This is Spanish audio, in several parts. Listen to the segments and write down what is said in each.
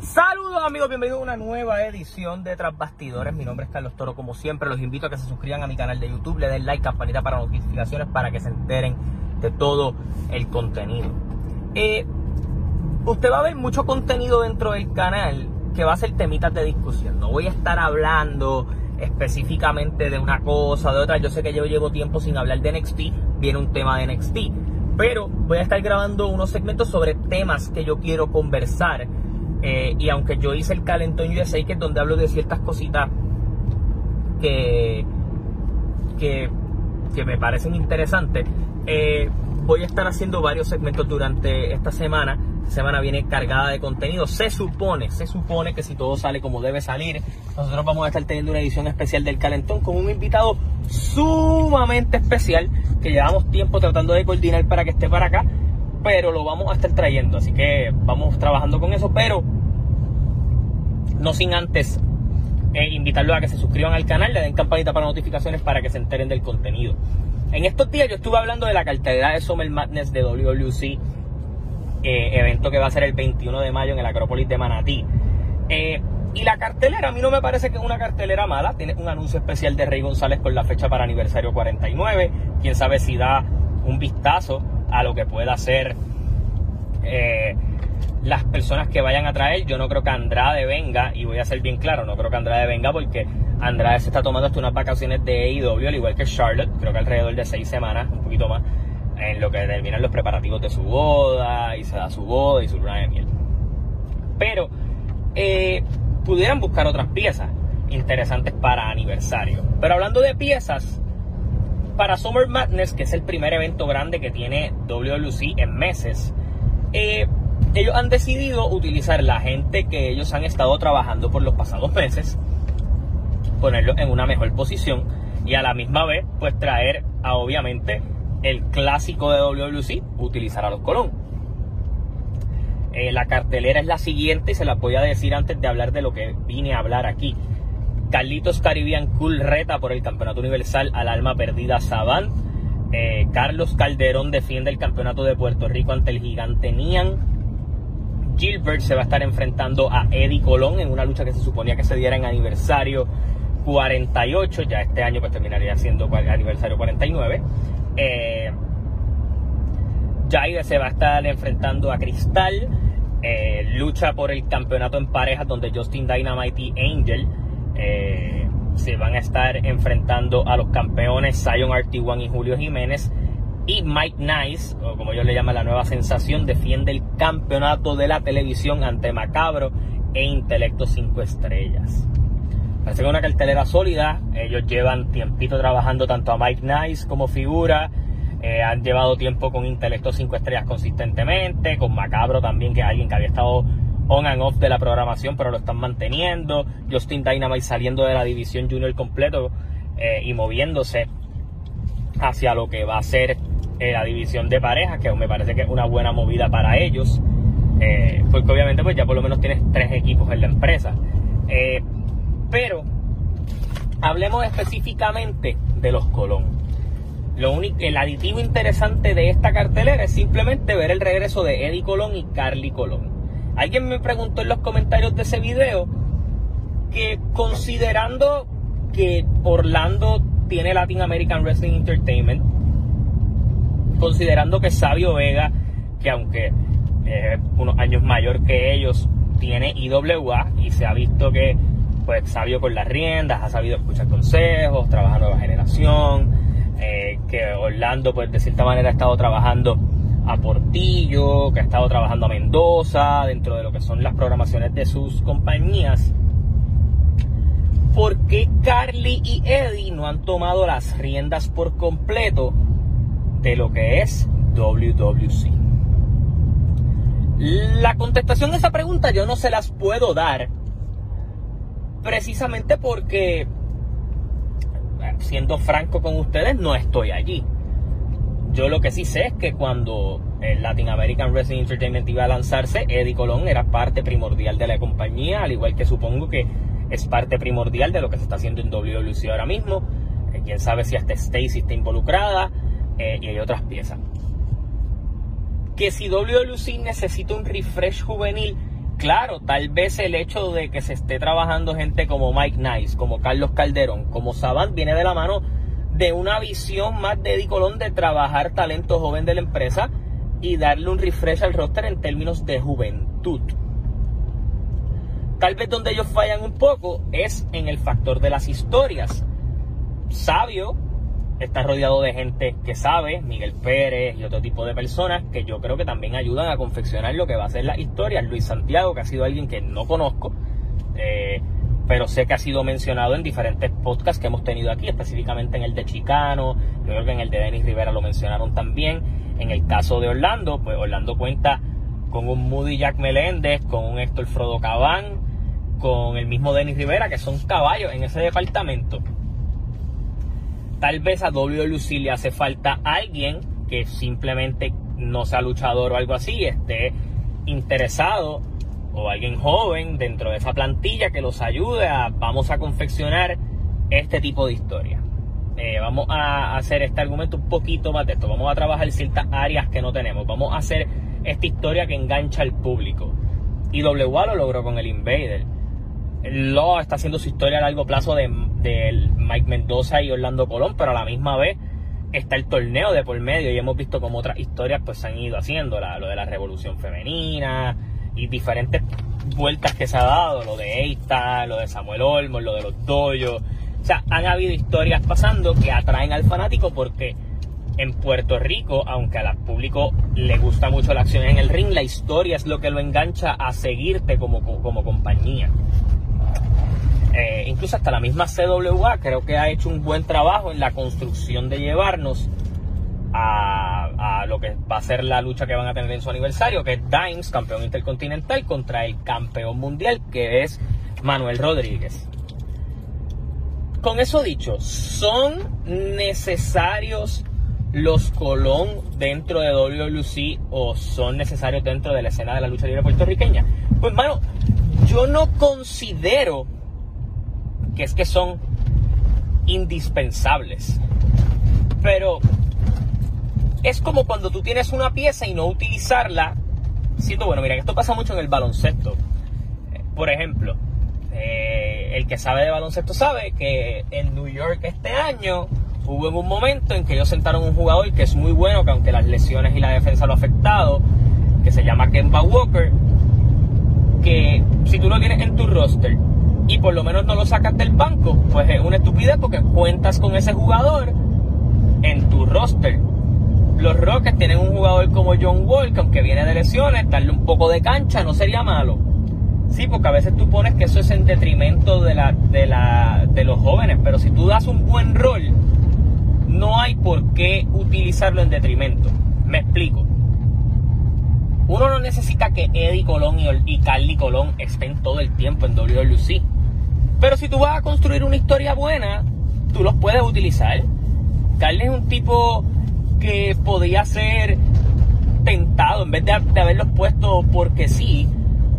Saludos amigos, bienvenidos a una nueva edición de Tras Bastidores. Mi nombre es Carlos Toro, como siempre los invito a que se suscriban a mi canal de YouTube, le den like, campanita para notificaciones para que se enteren de todo el contenido. Eh, usted va a ver mucho contenido dentro del canal que va a ser temitas de discusión. No voy a estar hablando específicamente de una cosa, de otra. Yo sé que yo llevo tiempo sin hablar de NXT, viene un tema de NXT. Pero voy a estar grabando unos segmentos sobre temas que yo quiero conversar eh, y aunque yo hice el Calentón USA, que es donde hablo de ciertas cositas que, que, me parecen interesantes, eh, voy a estar haciendo varios segmentos durante esta semana. Esta semana viene cargada de contenido. Se supone, se supone que si todo sale como debe salir, nosotros vamos a estar teniendo una edición especial del Calentón con un invitado sumamente especial que llevamos tiempo tratando de coordinar para que esté para acá pero lo vamos a estar trayendo, así que vamos trabajando con eso, pero no sin antes eh, invitarlos a que se suscriban al canal, le den campanita para notificaciones para que se enteren del contenido. En estos días yo estuve hablando de la cartelera de Summer Madness de WWC, eh, evento que va a ser el 21 de mayo en el Acrópolis de Manatí. Eh, y la cartelera a mí no me parece que es una cartelera mala, tiene un anuncio especial de Rey González con la fecha para aniversario 49, quién sabe si da un vistazo a lo que pueda hacer eh, las personas que vayan a traer. Yo no creo que Andrade venga, y voy a ser bien claro, no creo que Andrade venga porque Andrade se está tomando hasta unas vacaciones de AEW, al igual que Charlotte, creo que alrededor de seis semanas, un poquito más, en lo que terminan los preparativos de su boda, y se da su boda y su luna de miel. Pero eh, pudieran buscar otras piezas interesantes para aniversario. Pero hablando de piezas, para Summer Madness, que es el primer evento grande que tiene WLC en meses, eh, ellos han decidido utilizar la gente que ellos han estado trabajando por los pasados meses, ponerlos en una mejor posición y a la misma vez pues traer a obviamente el clásico de WLC, utilizar a los Colón. Eh, la cartelera es la siguiente y se la voy a decir antes de hablar de lo que vine a hablar aquí. Carlitos Caribbean Cool reta por el Campeonato Universal al alma perdida Saban. Eh, Carlos Calderón defiende el Campeonato de Puerto Rico ante el gigante Nian. Gilbert se va a estar enfrentando a Eddie Colón en una lucha que se suponía que se diera en aniversario 48. Ya este año pues terminaría siendo aniversario 49. Eh, se va a estar enfrentando a Cristal. Eh, lucha por el campeonato en parejas donde Justin Dynamite y Angel eh, se van a estar enfrentando a los campeones Zion RT1 y Julio Jiménez. Y Mike Nice, o como yo le llamo la nueva sensación, defiende el campeonato de la televisión ante Macabro e Intelecto 5 estrellas. Parece que una cartelera sólida. Ellos llevan tiempito trabajando tanto a Mike Nice como figura. Eh, han llevado tiempo con Intelecto 5 estrellas consistentemente. Con Macabro también, que es alguien que había estado on and off de la programación, pero lo están manteniendo. Justin Dynamite saliendo de la división junior completo eh, y moviéndose hacia lo que va a ser eh, la división de parejas, que me parece que es una buena movida para ellos. Eh, porque obviamente pues ya por lo menos tienes tres equipos en la empresa. pero hablemos específicamente de los Colón. Lo único, el aditivo interesante de esta cartelera es simplemente ver el regreso de Eddie Colón y Carly Colón. Alguien me preguntó en los comentarios de ese video que considerando que Orlando tiene Latin American Wrestling Entertainment, considerando que Sabio Vega, que aunque es unos años mayor que ellos, tiene IWA y se ha visto que pues Sabio con las riendas, ha sabido escuchar consejos, trabaja nueva generación, eh, que Orlando pues de cierta manera ha estado trabajando a Portillo, que ha estado trabajando a Mendoza, dentro de lo que son las programaciones de sus compañías. ¿Por qué Carly y Eddie no han tomado las riendas por completo de lo que es WWC? La contestación a esa pregunta yo no se las puedo dar, precisamente porque, siendo franco con ustedes, no estoy allí. Yo lo que sí sé es que cuando el Latin American Wrestling Entertainment iba a lanzarse, Eddie Colón era parte primordial de la compañía, al igual que supongo que es parte primordial de lo que se está haciendo en WWC ahora mismo. Eh, quién sabe si hasta Stacy está involucrada eh, y hay otras piezas. Que si WWC necesita un refresh juvenil, claro, tal vez el hecho de que se esté trabajando gente como Mike Nice, como Carlos Calderón, como Savant, viene de la mano de una visión más de Colón de trabajar talento joven de la empresa y darle un refresh al roster en términos de juventud. Tal vez donde ellos fallan un poco es en el factor de las historias. Sabio está rodeado de gente que sabe, Miguel Pérez y otro tipo de personas que yo creo que también ayudan a confeccionar lo que va a ser la historia. Luis Santiago, que ha sido alguien que no conozco, eh, pero sé que ha sido mencionado en diferentes podcasts que hemos tenido aquí, específicamente en el de Chicano, yo creo que en el de Denis Rivera lo mencionaron también. En el caso de Orlando, pues Orlando cuenta con un Moody Jack Meléndez, con un Héctor Frodo Cabán, con el mismo Denis Rivera, que son caballos en ese departamento. Tal vez a WWE le hace falta alguien que simplemente no sea luchador o algo así, esté interesado o alguien joven dentro de esa plantilla que los ayude a, vamos a confeccionar este tipo de historia. Eh, vamos a hacer este argumento un poquito más de esto, vamos a trabajar ciertas áreas que no tenemos, vamos a hacer esta historia que engancha al público. Y WA lo logró con el Invader. Law está haciendo su historia a largo plazo de, Mike Mendoza y Orlando Colón, pero a la misma vez está el torneo de por medio y hemos visto como otras historias pues se han ido haciendo, lo de la revolución femenina y diferentes vueltas que se ha dado, lo de Eita, lo de Samuel Olmos, lo de los doyos. O sea, han habido historias pasando que atraen al fanático porque en Puerto Rico, aunque al público le gusta mucho la acción en el ring, la historia es lo que lo engancha a seguirte como, como compañía. Eh, incluso hasta la misma CWA creo que ha hecho un buen trabajo en la construcción de llevarnos a, lo que va a ser la lucha que van a tener en su aniversario, que es Dimes, campeón intercontinental, contra el campeón mundial, que es Manuel Rodríguez. Con eso dicho, ¿son necesarios los Colón dentro de WLC o son necesarios dentro de la escena de la lucha libre puertorriqueña? Pues, mano, yo no considero que es que son indispensables. Pero es como cuando tú tienes una pieza y no utilizarla. Siento, bueno, mira, esto pasa mucho en el baloncesto. Por ejemplo, eh, el que sabe de baloncesto sabe que en New York este año hubo un momento en que ellos sentaron un jugador que es muy bueno, que aunque las lesiones y la defensa lo ha afectado, que se llama Kemba Walker, que si tú lo tienes en tu roster y por lo menos no lo sacas del banco, pues es una estupidez porque cuentas con ese jugador en tu roster. Los Rockets tienen un jugador como John Wall, que aunque viene de lesiones, darle un poco de cancha no sería malo. Sí, porque a veces tú pones que eso es en detrimento de, la, de, la, de los jóvenes, pero si tú das un buen rol, no hay por qué utilizarlo en detrimento. Me explico. Uno no necesita que Eddie Colón y, Carly Colón estén todo el tiempo en WWC. Pero si tú vas a construir una historia buena, tú los puedes utilizar. Carly es un tipo que podía ser tentado en vez de, haberlos puesto porque sí.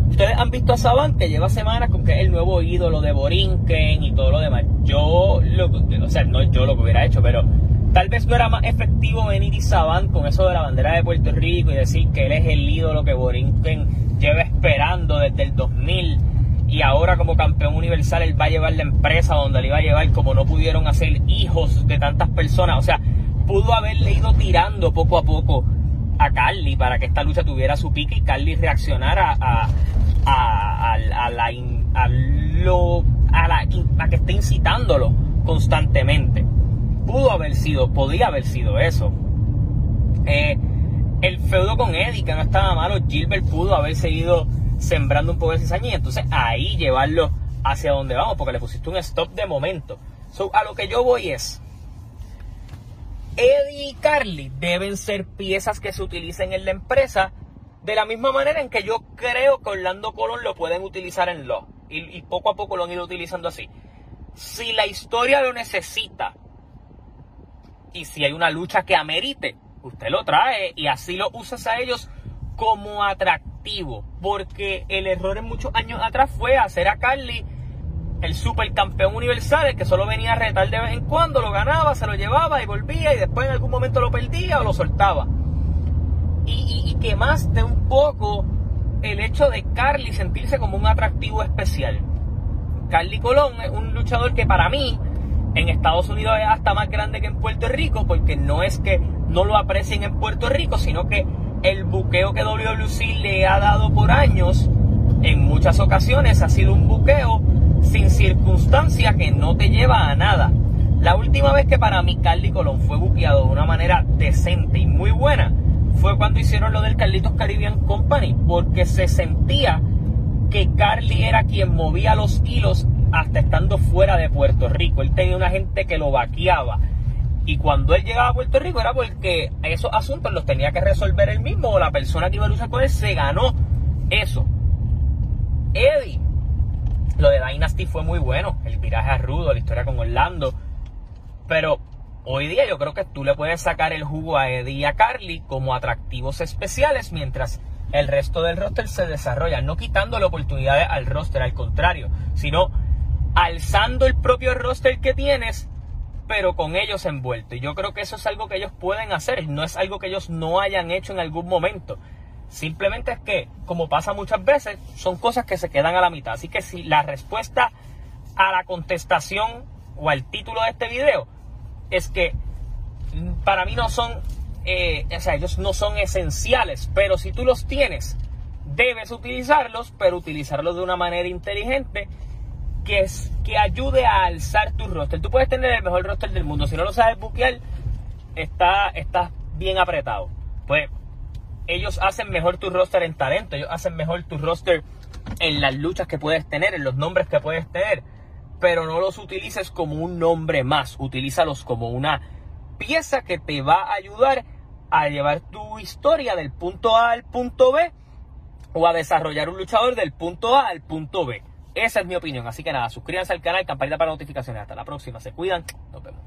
Ustedes han visto a Saban que lleva semanas con que es el nuevo ídolo de Borinquen y todo lo demás. Yo, lo, o sea, no yo lo hubiera hecho, pero Tal vez no era más efectivo venir y Saban con eso de la bandera de Puerto Rico y decir que él es el ídolo que Borinquen lleva esperando desde el 2000 y ahora como campeón universal él va a llevar la empresa donde le iba a llevar como no pudieron hacer hijos de tantas personas. O sea, pudo haberle ido tirando poco a poco a Carly para que esta lucha tuviera su pique y Carly reaccionara a, la, a, la, a que esté incitándolo constantemente pudo haber sido, podía haber sido eso. Eh, el feudo con Eddie, que no estaba malo, Gilbert pudo haber seguido sembrando un poco de cizaña y entonces ahí llevarlo hacia donde vamos, porque le pusiste un stop de momento. a lo que yo voy es, Eddie y Carly deben ser piezas que se utilicen en la empresa de la misma manera en que yo creo que Orlando Colón lo pueden utilizar en lo y, y poco a poco lo han ido utilizando así. Si la historia lo necesita y si hay una lucha que amerite, usted lo trae y así lo usas a ellos como atractivo. Porque el error en muchos años atrás fue hacer a Carly el supercampeón universal, el que solo venía a retar de vez en cuando, lo ganaba, se lo llevaba y volvía y después en algún momento lo perdía o lo soltaba. Y, y, y quemaste un poco el hecho de Carly sentirse como un atractivo especial. Carly Colón es un luchador que para mí en Estados Unidos es hasta más grande que en Puerto Rico, porque no es que no lo aprecien en Puerto Rico, sino que el buqueo que WWC le ha dado por años, en muchas ocasiones ha sido un buqueo sin circunstancia que no te lleva a nada. La última vez que para mí Carly Colón fue buqueado de una manera decente y muy buena fue cuando hicieron lo del Carlitos Caribbean Company, porque se sentía que Carly era quien movía los hilos hasta estando fuera de Puerto Rico. Él tenía una gente que lo vaqueaba. Y cuando él llegaba a Puerto Rico era porque esos asuntos los tenía que resolver él mismo o la persona que iba a luchar con él se ganó eso. Eddie, lo de Dynasty fue muy bueno. El viraje a Rudo, la historia con Orlando pero hoy día yo creo que tú le puedes sacar el jugo a Eddie y a Carly como atractivos especiales mientras el resto del roster se desarrolla, no quitando la oportunidad al roster, al contrario, sino alzando el propio roster que tienes, pero con ellos envueltos. Y yo creo que eso es algo que ellos pueden hacer, no es algo que ellos no hayan hecho en algún momento. Simplemente es que, como pasa muchas veces, son cosas que se quedan a la mitad. Así que si la respuesta a la contestación o al título de este video es que para mí no son, eh, o sea, ellos no son esenciales, pero si tú los tienes, debes utilizarlos, pero utilizarlos de una manera inteligente que, es, que ayude a alzar tu roster. Tú puedes tener el mejor roster del mundo, si no lo sabes buquear, está, está bien apretado. Pues ellos hacen mejor tu roster en talento, ellos hacen mejor tu roster en las luchas que puedes tener, en los nombres que puedes tener pero no los utilices como un nombre más, utilízalos como una pieza que te va a ayudar a llevar tu historia del punto A al punto B o a desarrollar un luchador del punto A al punto B. Esa es mi opinión. Así que nada, suscríbanse al canal, campanita para notificaciones. Hasta la próxima. Se cuidan. Nos vemos.